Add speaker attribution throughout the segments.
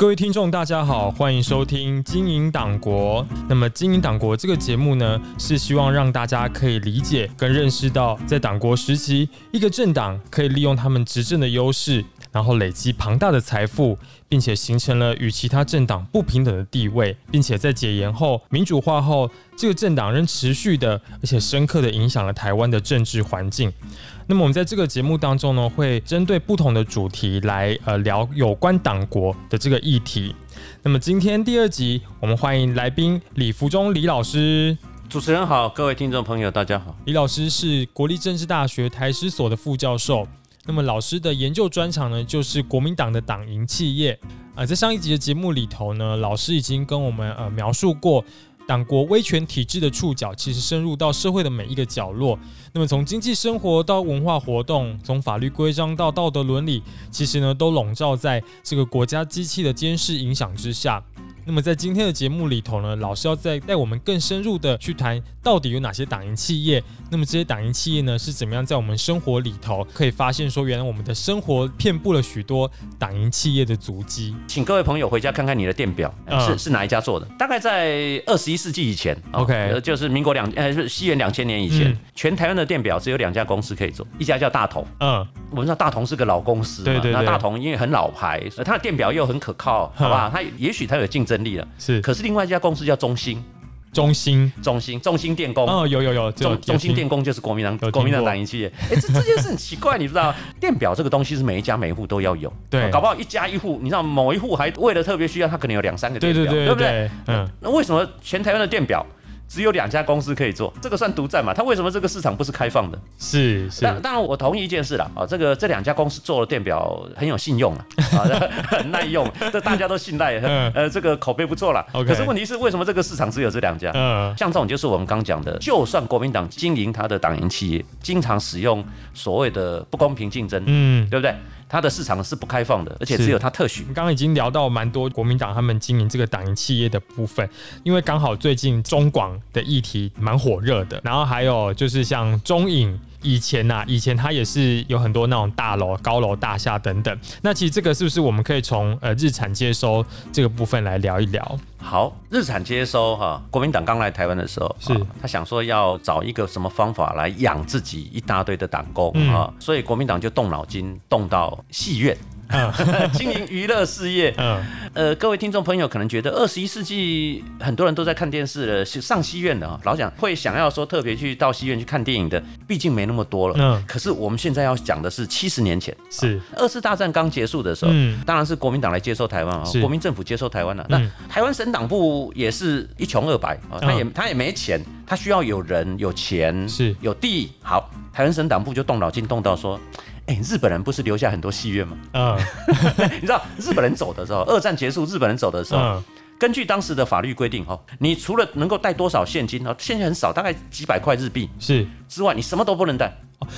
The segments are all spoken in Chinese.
Speaker 1: 各位听众，大家好，欢迎收听《经营党国》。那么，《经营党国》这个节目呢，是希望让大家可以理解跟认识到，在党国时期，一个政党可以利用他们执政的优势，然后累积庞大的财富，并且形成了与其他政党不平等的地位，并且在解严后、民主化后，这个政党仍持续的而且深刻的影响了台湾的政治环境。那么我们在这个节目当中呢，会针对不同的主题来呃聊有关党国的这个议题。那么今天第二集，我们欢迎来宾李福忠李老师。
Speaker 2: 主持人好，各位听众朋友大家好。
Speaker 1: 李老师是国立政治大学台史所的副教授。那么老师的研究专长呢，就是国民党的党营企业。啊，在上一集的节目里头呢，老师已经跟我们呃描述过。党国威权体制的触角，其实深入到社会的每一个角落。那么，从经济生活到文化活动，从法律规章到道德伦理，其实呢，都笼罩在这个国家机器的监视影响之下。那么在今天的节目里头呢，老师要再带我们更深入的去谈，到底有哪些党营企业？那么这些党营企业呢，是怎么样在我们生活里头可以发现说，原来我们的生活遍布了许多党营企业的足迹？
Speaker 2: 请各位朋友回家看看你的电表，是是哪一家做的？大概在二十一世纪以前
Speaker 1: ，OK，
Speaker 2: 就是民国两呃是西元两千年以前，全台湾的电表只有两家公司可以做，一家叫大同，嗯，我们知道大同是个老公司，
Speaker 1: 对对，
Speaker 2: 那大同因为很老牌，它的电表又很可靠，好吧？它也许它有竞争。力了
Speaker 1: 是，
Speaker 2: 可是另外一家公司叫中兴，
Speaker 1: 中兴，
Speaker 2: 中兴，中兴电工
Speaker 1: 哦，有有有，
Speaker 2: 中中兴电工就是国民党国民党党营企业。哎，这这件事很奇怪，你知道，电表这个东西是每一家每一户都要有，
Speaker 1: 对，
Speaker 2: 搞不好一家一户，你知道某一户还为了特别需要，他可能有两三个电
Speaker 1: 表，对
Speaker 2: 不对？嗯，那为什么全台湾的电表？只有两家公司可以做，这个算独占嘛？它为什么这个市场不是开放的？
Speaker 1: 是是。
Speaker 2: 当当然，我同意一件事了啊，这个这两家公司做的电表很有信用 啊，很耐用，这大家都信赖，呃，这个口碑不错了。可是问题是，为什么这个市场只有这两家？嗯，像这种就是我们刚讲的，就算国民党经营他的党营企业，经常使用所谓的不公平竞争，嗯，对不对？它的市场是不开放的，而且只有它特许。
Speaker 1: 刚刚已经聊到蛮多国民党他们经营这个党营企业的部分，因为刚好最近中广的议题蛮火热的，然后还有就是像中影。以前呐，以前它也是有很多那种大楼、高楼大厦等等。那其实这个是不是我们可以从呃日产接收这个部分来聊一聊？
Speaker 2: 好，日产接收哈，国民党刚来台湾的时候，
Speaker 1: 是
Speaker 2: 他想说要找一个什么方法来养自己一大堆的党工啊，所以国民党就动脑筋，动到戏院。经营娱乐事业，嗯，呃，各位听众朋友可能觉得二十一世纪很多人都在看电视了，上戏院的啊，老讲会想要说特别去到戏院去看电影的，毕竟没那么多了。嗯，可是我们现在要讲的是七十年前，
Speaker 1: 是。
Speaker 2: 二次大战刚结束的时候，嗯，当然是国民党来接收台湾啊，国民政府接收台湾了。那台湾省党部也是一穷二白啊，他也他也没钱，他需要有人有钱
Speaker 1: 是。
Speaker 2: 有地，好，台湾省党部就动脑筋动到说。哎，日本人不是留下很多戏院吗？嗯，你知道日本人走的时候，二战结束，日本人走的时候，根据当时的法律规定，哦，你除了能够带多少现金，哦，现金很少，大概几百块日币
Speaker 1: 是
Speaker 2: 之外，你什么都不能带。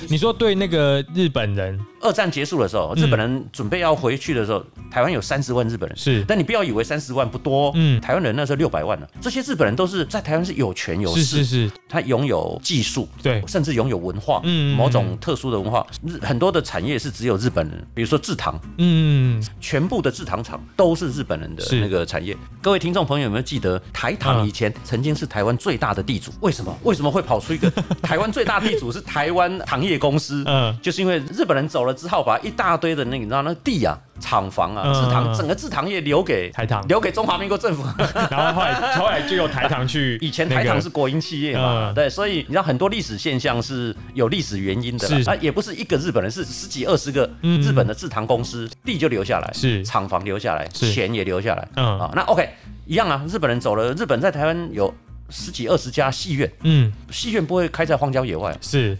Speaker 1: 你说对那个日本人，
Speaker 2: 二战结束的时候，日本人准备要回去的时候，台湾有三十万日本人，
Speaker 1: 是，
Speaker 2: 但你不要以为三十万不多，嗯，台湾人那时候六百万呢，这些日本人都是在台湾是有权有势，
Speaker 1: 是是是，
Speaker 2: 他拥有技术，
Speaker 1: 对，
Speaker 2: 甚至拥有文化，嗯，某种特殊的文化，日很多的产业是只有日本人，比如说制糖，嗯，全部的制糖厂都是日本人的那个产业。各位听众朋友有没有记得台糖以前曾经是台湾最大的地主？为什么？为什么会跑出一个 台湾最大地主是台湾糖业公司？嗯，就是因为日本人走了之后，把一大堆的那个你知道那地啊、厂房啊、制糖整个制糖业留给
Speaker 1: 台糖，
Speaker 2: 留给中华民国政府，
Speaker 1: 然后后来后来就有台糖去。
Speaker 2: 以前台糖是国营企业嘛，对，所以你知道很多历史现象是有历史原因的，啊，也不是一个日本人，是十几二十个日本的制糖公司，地就留下来，
Speaker 1: 是。
Speaker 2: 厂房留下来，钱也留下来，嗯。啊，那 OK 一样啊，日本人走了，日本在台湾有。十几二十家戏院，嗯，戏院不会开在荒郊野外，
Speaker 1: 是，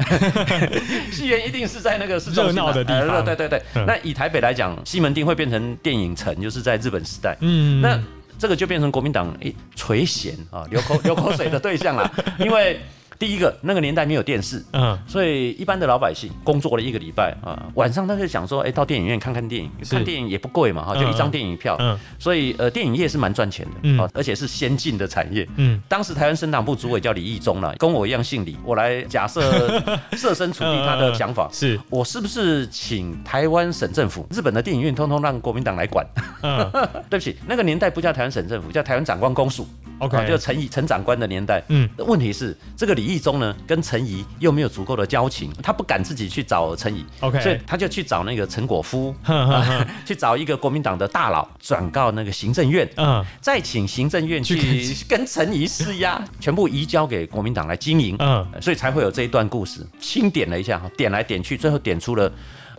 Speaker 2: 戏院一定是在那个
Speaker 1: 热闹的地方。
Speaker 2: 对对对，那以台北来讲，西门町会变成电影城，就是在日本时代，嗯，那这个就变成国民党诶垂涎啊流口流口水的对象了，因为。第一个那个年代没有电视，嗯，所以一般的老百姓工作了一个礼拜啊，晚上他就想说，哎，到电影院看看电影，看电影也不贵嘛，哈，就一张电影票，嗯，所以呃，电影业是蛮赚钱的，嗯，而且是先进的产业，嗯，当时台湾省党部主委叫李义忠了，跟我一样姓李，我来假设 设身处地他的想法，
Speaker 1: 是。
Speaker 2: 我是不是请台湾省政府，日本的电影院通通让国民党来管？对不起，那个年代不叫台湾省政府，叫台湾长官公署。
Speaker 1: OK，
Speaker 2: 就陈仪陈长官的年代。嗯，问题是这个李义忠呢，跟陈怡又没有足够的交情，他不敢自己去找陈怡。
Speaker 1: OK，
Speaker 2: 所以他就去找那个陈果夫，去找一个国民党的大佬，转告那个行政院。嗯，再请行政院去跟陈怡施压，全部移交给国民党来经营。嗯，所以才会有这一段故事。清点了一下，点来点去，最后点出了。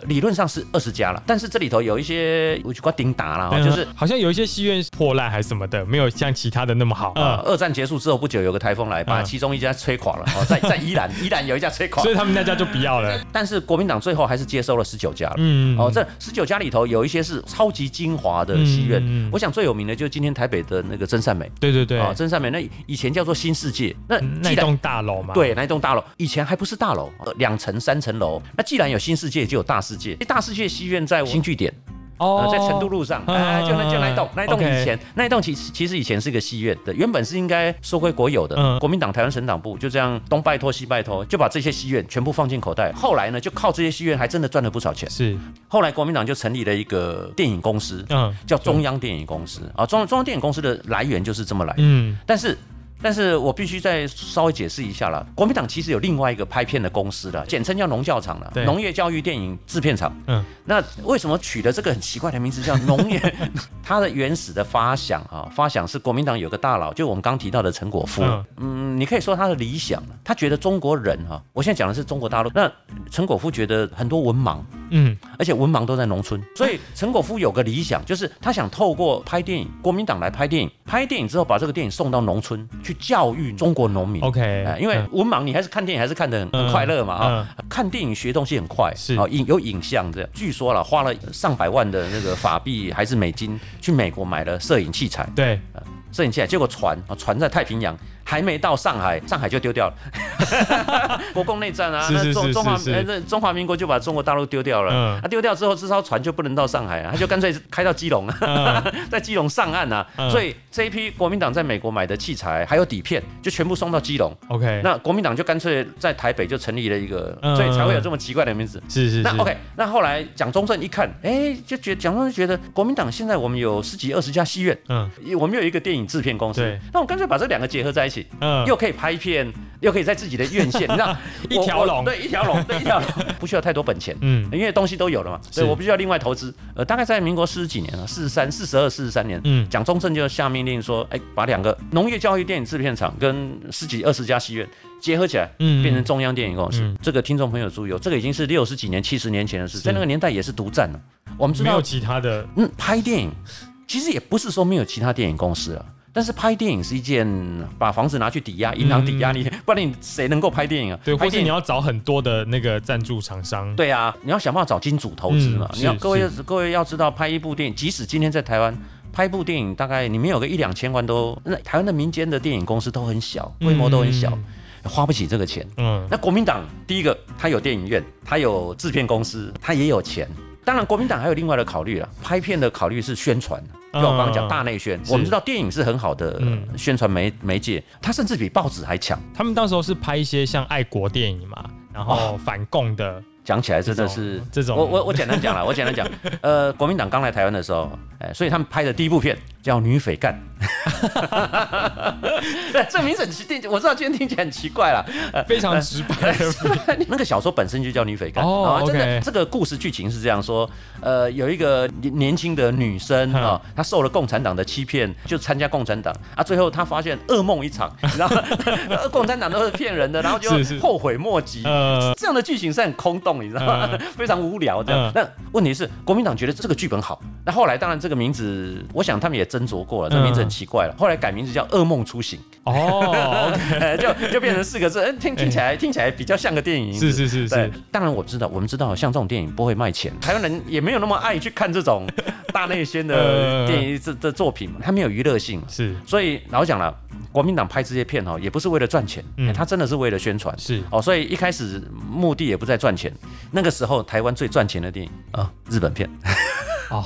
Speaker 2: 理论上是二十家了，但是这里头有一些我就挂顶打了，就是
Speaker 1: 好像有一些戏院破烂还是什么的，没有像其他的那么好。
Speaker 2: 呃，二战结束之后不久，有个台风来，把其中一家吹垮了。哦，在在宜兰，宜兰有一家吹垮，
Speaker 1: 所以他们那家就不要了。
Speaker 2: 但是国民党最后还是接收了十九家了。嗯，哦，这十九家里头有一些是超级精华的戏院。我想最有名的就是今天台北的那个真善美。
Speaker 1: 对对对，啊，
Speaker 2: 真善美那以前叫做新世界，
Speaker 1: 那那栋大楼嘛。
Speaker 2: 对，那栋大楼以前还不是大楼，两层三层楼。那既然有新世界，就有大世界。大世界。戏院在新据点哦，在成都路上，哎，就那就那一栋，那一栋以前那一栋其实其实以前是一个戏院的，原本是应该收归国有的。国民党台湾省党部就这样东拜托西拜托，就把这些戏院全部放进口袋。后来呢，就靠这些戏院还真的赚了不少钱。
Speaker 1: 是，
Speaker 2: 后来国民党就成立了一个电影公司，嗯，叫中央电影公司啊。中中央电影公司的来源就是这么来的，嗯，但是。但是我必须再稍微解释一下了，国民党其实有另外一个拍片的公司的，简称叫农教厂了，农业教育电影制片厂。嗯，那为什么取的这个很奇怪的名字叫农业？它的原始的发想啊，发想是国民党有个大佬，就我们刚提到的陈果夫。嗯，你可以说他的理想，他觉得中国人哈，我现在讲的是中国大陆。那陈果夫觉得很多文盲，嗯，而且文盲都在农村，所以陈果夫有个理想，就是他想透过拍电影，国民党来拍电影，拍电影之后把这个电影送到农村去。教育中国农民
Speaker 1: ，OK，
Speaker 2: 因为文盲，你还是看电影还是看得很快乐嘛啊，看电影学东西很快，
Speaker 1: 是啊，
Speaker 2: 影有影像这样。据说了，花了上百万的那个法币还是美金，去美国买了摄影器材，
Speaker 1: 对，
Speaker 2: 摄影器材，结果船啊船在太平洋。还没到上海，上海就丢掉了。国共内战啊，那中中华那中华民国就把中国大陆丢掉了。啊丢掉之后，这艘船就不能到上海啊，他就干脆开到基隆，在基隆上岸啊。所以这一批国民党在美国买的器材还有底片，就全部送到基隆。
Speaker 1: OK，
Speaker 2: 那国民党就干脆在台北就成立了一个，所以才会有这么奇怪的名字。
Speaker 1: 是是。
Speaker 2: 那 OK，那后来蒋中正一看，哎，就觉蒋中正觉得国民党现在我们有十几二十家戏院，嗯，我们有一个电影制片公司，那我干脆把这两个结合在一起。嗯，又可以拍片，又可以在自己的院线，你知道，
Speaker 1: 一条龙，
Speaker 2: 对，一条龙，对，一条龙，不需要太多本钱，嗯，因为东西都有了嘛，所以我不需要另外投资。呃，大概在民国四十几年了，四十三、四十二、四十三年，嗯，蒋中正就下命令说，哎，把两个农业教育电影制片厂跟十几二十家戏院结合起来，嗯，变成中央电影公司。这个听众朋友注意哦，这个已经是六十几年、七十年前的事，在那个年代也是独占了。我们知道
Speaker 1: 没有其他的，
Speaker 2: 嗯，拍电影其实也不是说没有其他电影公司啊。但是拍电影是一件把房子拿去抵押，银行抵押你，不然你谁能够拍电影啊？
Speaker 1: 对，或者你要找很多的那个赞助厂商。
Speaker 2: 对啊，你要想办法找金主投资嘛。你要各位各位要知道，拍一部电影，即使今天在台湾拍一部电影，大概你们有个一两千万都，那台湾的民间的电影公司都很小，规模都很小，花不起这个钱。嗯，那国民党第一个，他有电影院，他有制片公司，他也有钱。当然，国民党还有另外的考虑了，拍片的考虑是宣传。就我刚刚讲大内宣，我们知道电影是很好的宣传媒媒介，它甚至比报纸还强。
Speaker 1: 他们到时候是拍一些像爱国电影嘛，然后反共的。
Speaker 2: 讲起来真的是
Speaker 1: 这种，
Speaker 2: 我我我简单讲了，我简单讲，呃，国民党刚来台湾的时候，哎，所以他们拍的第一部片叫《女匪干》。对，这名字听，我知道今天听起来很奇怪了，
Speaker 1: 非常直白。
Speaker 2: 那个小说本身就叫《女匪干》哦，真的，这个故事剧情是这样说：，呃，有一个年轻的女生啊，她受了共产党的欺骗，就参加共产党啊，最后她发现噩梦一场，你知道吗？共产党都是骗人的，然后就后悔莫及。这样的剧情是很空洞。你知道吗？非常无聊这样。那问题是，国民党觉得这个剧本好。那后来当然这个名字，我想他们也斟酌过了，这个名字很奇怪了，后来改名字叫《噩梦初醒》。
Speaker 1: 哦，
Speaker 2: 就就变成四个字，听听起来听起来比较像个电影。
Speaker 1: 是是是是。
Speaker 2: 当然我知道，我们知道，像这种电影不会卖钱，台湾人也没有那么爱去看这种大内宣的电影这的作品嘛，它没有娱乐性。
Speaker 1: 是。
Speaker 2: 所以老讲了，国民党拍这些片哦，也不是为了赚钱，他真的是为了宣传。
Speaker 1: 是。
Speaker 2: 哦，所以一开始目的也不在赚钱。那个时候台湾最赚钱的电影啊，日本片。哦，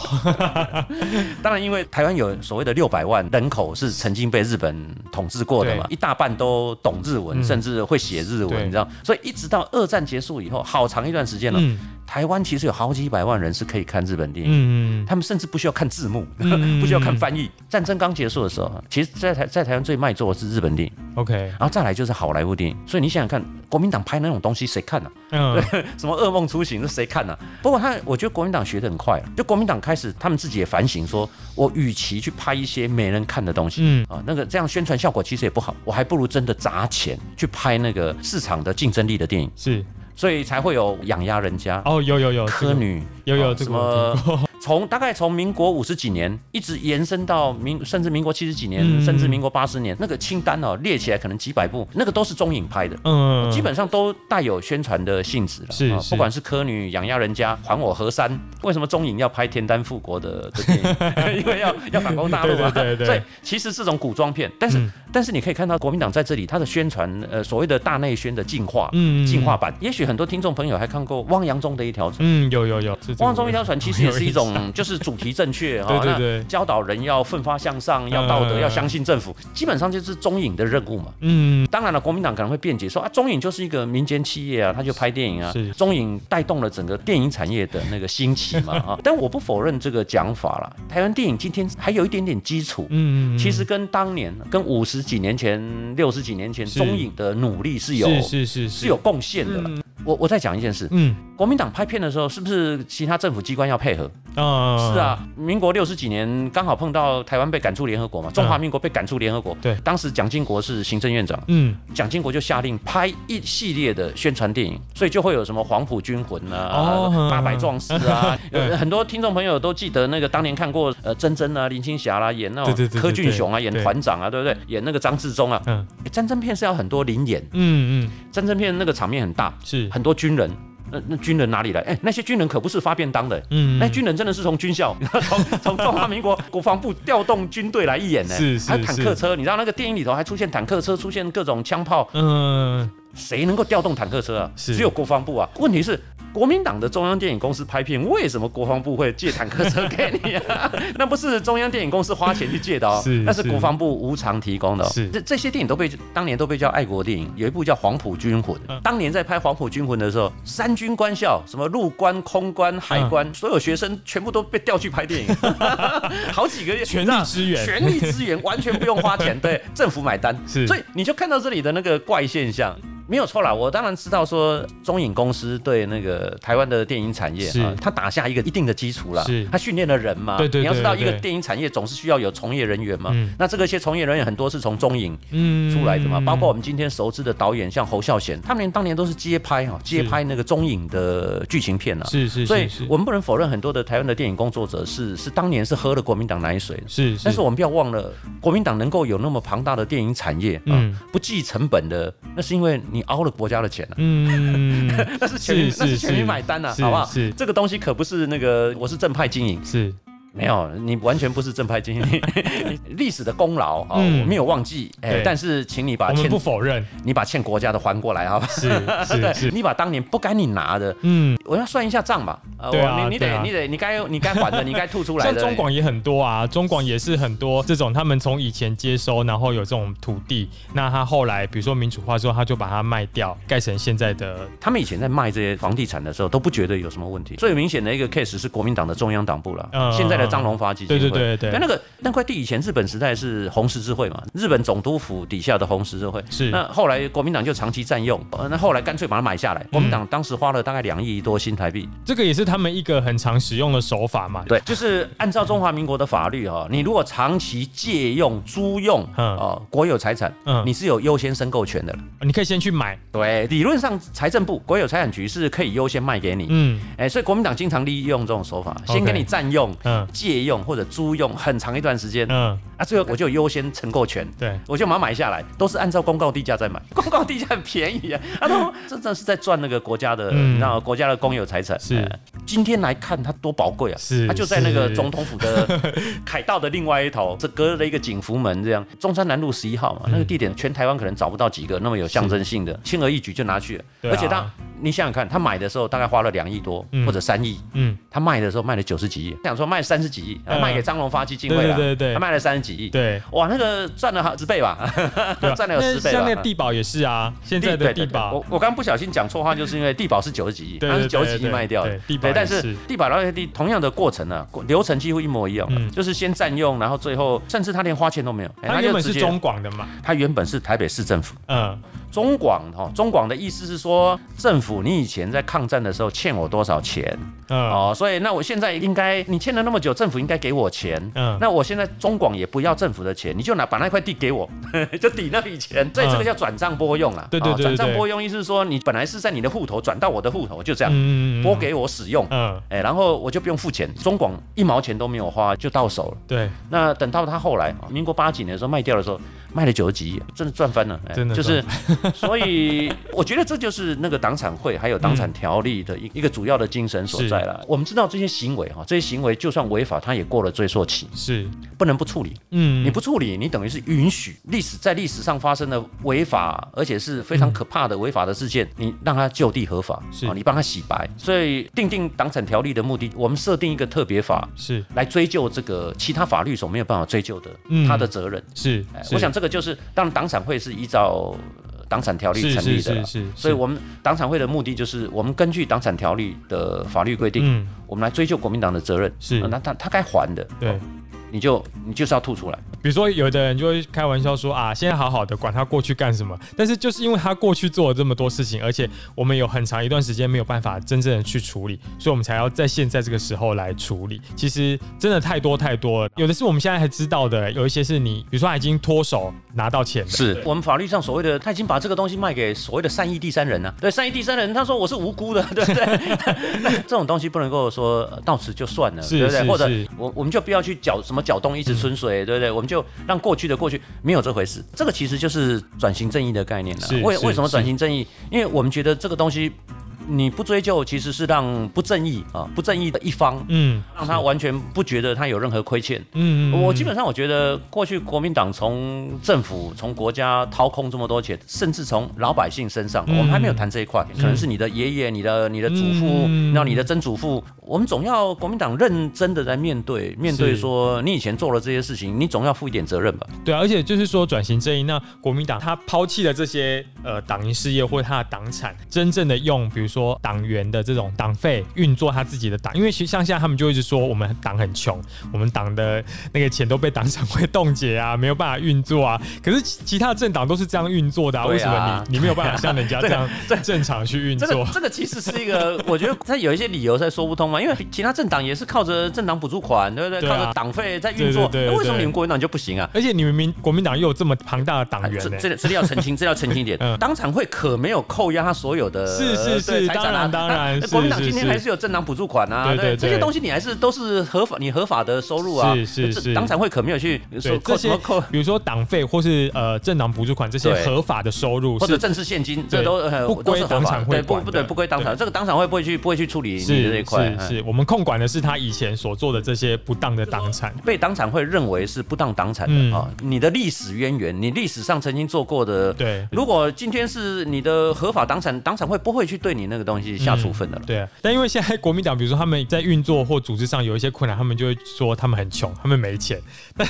Speaker 2: 当然，因为台湾有所谓的六百万人口是曾经被日本统治过的嘛，一大半都懂日文，甚至会写日文，你知道，所以一直到二战结束以后，好长一段时间了。台湾其实有好几百万人是可以看日本电影，嗯他们甚至不需要看字幕，不需要看翻译。战争刚结束的时候，其实，在台在台湾最卖座的是日本电影
Speaker 1: ，OK，
Speaker 2: 然后再来就是好莱坞电影。所以你想想看，国民党拍那种东西谁看呢？嗯，什么噩梦初醒是谁看呢？不过他，我觉得国民党学的很快，就国民党开始他们自己也反省，说我与其去拍一些没人看的东西，嗯啊，那个这样宣传效果其实也不好，我还不如真的砸钱去拍那个市场的竞争力的电影。
Speaker 1: 是。
Speaker 2: 所以才会有养鸭人家。
Speaker 1: 哦，有有有
Speaker 2: 科女，
Speaker 1: 有有什么？
Speaker 2: 从大概从民国五十几年一直延伸到民，甚至民国七十几年，甚至民国八十年，那个清单哦列起来可能几百部，那个都是中影拍的，嗯，基本上都带有宣传的性质了。
Speaker 1: 是，
Speaker 2: 不管是科女养鸭人家，还我河山，为什么中影要拍天丹复国的的电影？因为要要反攻大陆嘛。
Speaker 1: 对对对。
Speaker 2: 所以其实这种古装片，但是但是你可以看到国民党在这里他的宣传，呃，所谓的大内宣的进化，嗯，进化版。也许很多听众朋友还看过汪洋中的一条船，
Speaker 1: 嗯，有有有。
Speaker 2: 汪洋中一条船其实也是一种，就是主题。正确
Speaker 1: 哈，对对对，
Speaker 2: 教导人要奋发向上，要道德，要相信政府，基本上就是中影的任务嘛。嗯，当然了，国民党可能会辩解说啊，中影就是一个民间企业啊，他就拍电影啊，中影带动了整个电影产业的那个兴起嘛 啊。但我不否认这个讲法了，台湾电影今天还有一点点基础，嗯，其实跟当年、跟五十几年前、六十几年前中影的努力是有
Speaker 1: 是是是
Speaker 2: 是有贡献的了。我我再讲一件事，嗯，国民党拍片的时候，是不是其他政府机关要配合？啊，是啊，民国六十几年刚好碰到台湾被赶出联合国嘛，中华民国被赶出联合国，
Speaker 1: 对，
Speaker 2: 当时蒋经国是行政院长，嗯，蒋经国就下令拍一系列的宣传电影，所以就会有什么黄埔军魂啊，八百壮士啊，很多听众朋友都记得那个当年看过呃珍珍啊、林青霞啦，演那种柯俊雄啊，演团长啊，对不对？演那个张志忠啊，嗯，战争片是要很多灵演，嗯嗯，战争片那个场面很大，
Speaker 1: 是。
Speaker 2: 很多军人，那那军人哪里来？哎，那些军人可不是发便当的，嗯，那军人真的是从军校，从从中华民国国防部调动军队来演呢，
Speaker 1: 是是，
Speaker 2: 还有坦克车，你知道那个电影里头还出现坦克车，出现各种枪炮，嗯，谁能够调动坦克车啊？只有国防部啊。问题是。国民党的中央电影公司拍片，为什么国防部会借坦克车给你啊？那不是中央电影公司花钱去借的哦，那是国防部无偿提供的。
Speaker 1: 是
Speaker 2: 这这些电影都被当年都被叫爱国电影，有一部叫《黄埔军魂》。当年在拍《黄埔军魂》的时候，三军官校，什么陆官、空官、海官，所有学生全部都被调去拍电影，好几个月，
Speaker 1: 全力支援，
Speaker 2: 全力支援，完全不用花钱，对政府买单。
Speaker 1: 是，
Speaker 2: 所以你就看到这里的那个怪现象。没有错啦，我当然知道说中影公司对那个台湾的电影产业啊，它打下一个一定的基础了。
Speaker 1: 是，
Speaker 2: 它训练了人嘛。
Speaker 1: 对对。
Speaker 2: 你要知道，一个电影产业总是需要有从业人员嘛。嗯。那这个些从业人员很多是从中影出来的嘛，包括我们今天熟知的导演，像侯孝贤，他们当年都是接拍哈，接拍那个中影的剧情片啊。
Speaker 1: 是是。
Speaker 2: 所以我们不能否认很多的台湾的电影工作者是是当年是喝了国民党奶水。
Speaker 1: 是。
Speaker 2: 但是我们不要忘了，国民党能够有那么庞大的电影产业啊，不计成本的，那是因为你熬了国家的钱。嗯，那是全那是全民买单呐，好不好？
Speaker 1: 是
Speaker 2: 这个东西可不是那个，我是正派经营
Speaker 1: 是。
Speaker 2: 没有，你完全不是正派经营，历史的功劳啊，我没有忘记。哎，但是请你把欠
Speaker 1: 不否认，
Speaker 2: 你把欠国家的还过来啊！
Speaker 1: 是是 是，
Speaker 2: 你把当年不该你拿的，嗯，我要算一下账吧。
Speaker 1: 对啊，
Speaker 2: 你你得你得你该你该还的，你该吐出来的。
Speaker 1: 像中广也很多啊，中广也是很多这种，他们从以前接收，然后有这种土地，那他后来比如说民主化之后，他就把它卖掉，盖成现在的。
Speaker 2: 他们以前在卖这些房地产的时候，都不觉得有什么问题。最明显的一个 case 是国民党的中央党部了，现在的张荣发基金。
Speaker 1: 对对对对，
Speaker 2: 那个那块地以前日本时代是红十字会嘛，日本总督府底下的红十字会
Speaker 1: 是。
Speaker 2: 那后来国民党就长期占用，那后来干脆把它买下来。国民党当时花了大概两亿多多新台币。
Speaker 1: 这个也是他们一个很常使用的手法嘛。
Speaker 2: 对，就是按照中华民国的法律哈，你如果长期借用、租用哦国有财产，嗯，你是有优先申购权的了。
Speaker 1: 你可以先去买。
Speaker 2: 对，理论上财政部国有财产局是可以优先卖给你。嗯，哎，所以国民党经常利用这种手法，先给你占用、借用或者租用很长一段时间。嗯，啊，最后我就优先承购权。
Speaker 1: 对，
Speaker 2: 我就马上买下来，都是按照公告地价在买。公告地价很便宜啊，他说真的是在赚那个国家的，你知道国家的公有财产。
Speaker 1: 是，
Speaker 2: 今天来看它多宝贵啊！
Speaker 1: 是，
Speaker 2: 它就在那个总统府的 凯道的另外一头，这隔了一个景福门，这样中山南路十一号嘛，那个地点全台湾可能找不到几个那么有象征性的，轻而易举就拿去了。而且他，你想想看，他买的时候大概花了两亿多或者三亿，嗯，他卖的时候卖了九十几亿，想说卖三十几亿，卖给张荣发基金会了，
Speaker 1: 对对对，
Speaker 2: 他卖了三十几亿，
Speaker 1: 对，
Speaker 2: 哇，那个赚了好十倍吧，赚了有十倍。
Speaker 1: 像那个地保也是啊，现在的地保，
Speaker 2: 我我刚不小心讲错话，就是因为地保是九十几亿，他是九十几亿卖掉的，对，但是地保那些地同样的过程呢，流程几乎一模一样，就是先占用，然后最后甚至他连花钱都没有，
Speaker 1: 他原本是中广的嘛，
Speaker 2: 他原本是台北市政府，嗯。中广哈，中广的意思是说，政府你以前在抗战的时候欠我多少钱？哦，所以那我现在应该你欠了那么久，政府应该给我钱。嗯，那我现在中广也不要政府的钱，你就拿把那块地给我，就抵那笔钱。所以这个叫转账拨用啊。
Speaker 1: 对对对，
Speaker 2: 转账拨用意思是说，你本来是在你的户头转到我的户头，就这样拨给我使用。嗯，哎，然后我就不用付钱，中广一毛钱都没有花就到手了。
Speaker 1: 对，
Speaker 2: 那等到他后来民国八几年的时候卖掉的时候。卖了九十几亿，真的赚翻了，
Speaker 1: 真的
Speaker 2: 就是，所以我觉得这就是那个党产会还有党产条例的一一个主要的精神所在了。我们知道这些行为哈，这些行为就算违法，它也过了追溯期，
Speaker 1: 是
Speaker 2: 不能不处理。嗯，你不处理，你等于是允许历史在历史上发生的违法，而且是非常可怕的违法的事件，你让它就地合法，是啊，你帮他洗白。所以定定党产条例的目的，我们设定一个特别法，
Speaker 1: 是
Speaker 2: 来追究这个其他法律所没有办法追究的他的责任。
Speaker 1: 是，
Speaker 2: 我想。这个就是，当然党产会是依照党产条例成立的，所以我们党产会的目的就是，我们根据党产条例的法律规定，嗯，我们来追究国民党的责任，
Speaker 1: 是，
Speaker 2: 那他他该还的，
Speaker 1: 对。
Speaker 2: 你就你就是要吐出来，
Speaker 1: 比如说有的人就会开玩笑说啊，现在好好的，管他过去干什么？但是就是因为他过去做了这么多事情，而且我们有很长一段时间没有办法真正的去处理，所以我们才要在现在这个时候来处理。其实真的太多太多了，有的是我们现在还知道的，有一些是你比如说他已经脱手拿到钱，
Speaker 2: 是我们法律上所谓的他已经把这个东西卖给所谓的善意第三人呢？对，善意第三人，他说我是无辜的，对不对？这种东西不能够说到此就算了，对不对？或者我我们就不要去搅什么搅动一直村。水对不对？我们就让过去的过去，没有这回事。这个其实就是转型正义的概念了。为为什么转型正义？因为我们觉得这个东西。你不追究，其实是让不正义啊，不正义的一方，嗯，让他完全不觉得他有任何亏欠。嗯我基本上我觉得，过去国民党从政府、从国家掏空这么多钱，甚至从老百姓身上，我们还没有谈这一块。可能是你的爷爷、你的、你的祖父，让你的曾祖父，我们总要国民党认真的在面对，面对说你以前做了这些事情，你总要负一点责任吧？
Speaker 1: 对啊，而且就是说转型正义，那国民党他抛弃了这些呃党营事业或者他的党产，真正的用，比如说。说党员的这种党费运作他自己的党，因为其实像现在他们就一直说我们党很穷，我们党的那个钱都被党产会冻结啊，没有办法运作啊。可是其他的政党都是这样运作的啊，为什么你你没有办法像人家这样 正常去运作？
Speaker 2: 这个其实是一个，我觉得他有一些理由在说不通嘛。因为其他政党也是靠着政党补助款，对不对？靠着党费在运作，那为什么你们国民党就不行啊？
Speaker 1: 而且你们民国民党又有这么庞大的党员，
Speaker 2: 这这里要澄清，这要澄清一点，党产会可没有扣押他所有的，
Speaker 1: 是是是。当然，当然，
Speaker 2: 国民 党今天还是有政党补助款啊，对这些东西你还是都是合法，你合法的收入啊。
Speaker 1: 是是是，
Speaker 2: 党产会可没有去
Speaker 1: 说这些扣，比如说党费或是呃政党补助款这些合法的收入，
Speaker 2: 或者正式现金，这都
Speaker 1: 不归党产会
Speaker 2: 管，不对，不归党产，这个党产会不会去不会去处理你的这一块。
Speaker 1: 是是，我们控管的是他以前所做的这些不当的党产，
Speaker 2: 被党产会认为是不当党产的啊。你的历史渊源，你历史上曾经做过的，
Speaker 1: 对，
Speaker 2: 如果今天是你的合法党产，党产会不会去对你那个东西下处分的了？
Speaker 1: 对，但因为现在国民党，比如说他们在运作或组织上有一些困难，他们就会说他们很穷，他们没钱，但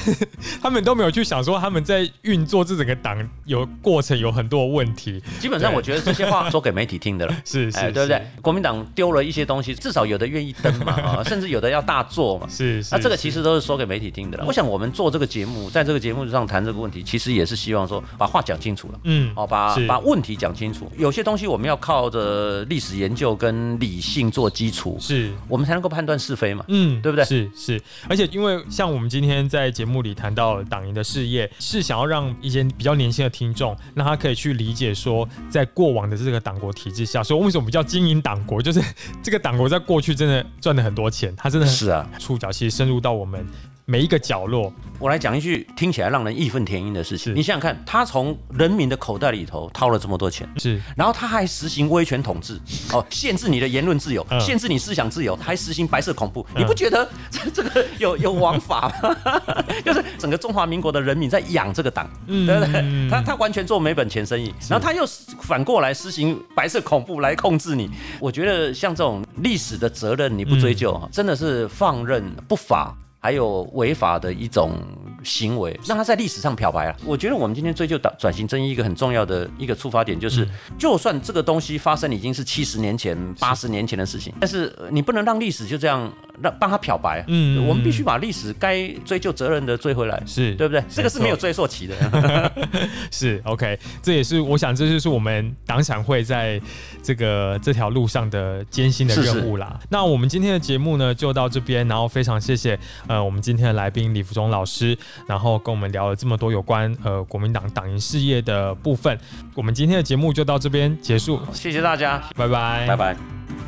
Speaker 1: 他们都没有去想说他们在运作这整个党有过程有很多问题。
Speaker 2: 基本上我觉得这些话说给媒体听的了，
Speaker 1: 是是，
Speaker 2: 对不对？国民党丢了一些东西，至少有的愿意登嘛，啊，甚至有的要大做嘛，
Speaker 1: 是。
Speaker 2: 那这个其实都是说给媒体听的了。我想我们做这个节目，在这个节目上谈这个问题，其实也是希望说把话讲清楚了，嗯，哦，把把问题讲清楚。有些东西我们要靠着历史研究跟理性做基础，
Speaker 1: 是
Speaker 2: 我们才能够判断是非嘛，嗯，对不对？
Speaker 1: 是是，而且因为像我们今天在节目里谈到党营的事业，是想要让一些比较年轻的听众，让他可以去理解说，在过往的这个党国体制下，所以为什么叫经营党国，就是 这个党国在过去真的赚了很多钱，他真的
Speaker 2: 是啊，
Speaker 1: 触角其实深入到我们。每一个角落，
Speaker 2: 我来讲一句听起来让人义愤填膺的事情。你想想看，他从人民的口袋里头掏了这么多钱，
Speaker 1: 是，
Speaker 2: 然后他还实行威权统治，哦，限制你的言论自由，限制你思想自由，还实行白色恐怖。你不觉得这 这个有有王法吗？就是整个中华民国的人民在养这个党，对不对？他他完全做没本钱生意，然后他又反过来实行白色恐怖来控制你。我觉得像这种历史的责任你不追究，真的是放任不法。还有违法的一种行为，那他在历史上漂白了。我觉得我们今天追究转转型正义一个很重要的一个出发点，就是就算这个东西发生已经是七十年前、八十年前的事情，但是你不能让历史就这样让帮他漂白。嗯，我们必须把历史该追究责任的追回来，
Speaker 1: 是
Speaker 2: 对不对？这个是没有追溯期的。
Speaker 1: 是 OK，这也是我想，这就是我们党产会在这个这条路上的艰辛的任务啦。那我们今天的节目呢，就到这边，然后非常谢谢。呃，我们今天的来宾李福忠老师，然后跟我们聊了这么多有关呃国民党党营事业的部分。我们今天的节目就到这边结束，
Speaker 2: 谢谢大家，
Speaker 1: 拜拜，
Speaker 2: 拜拜。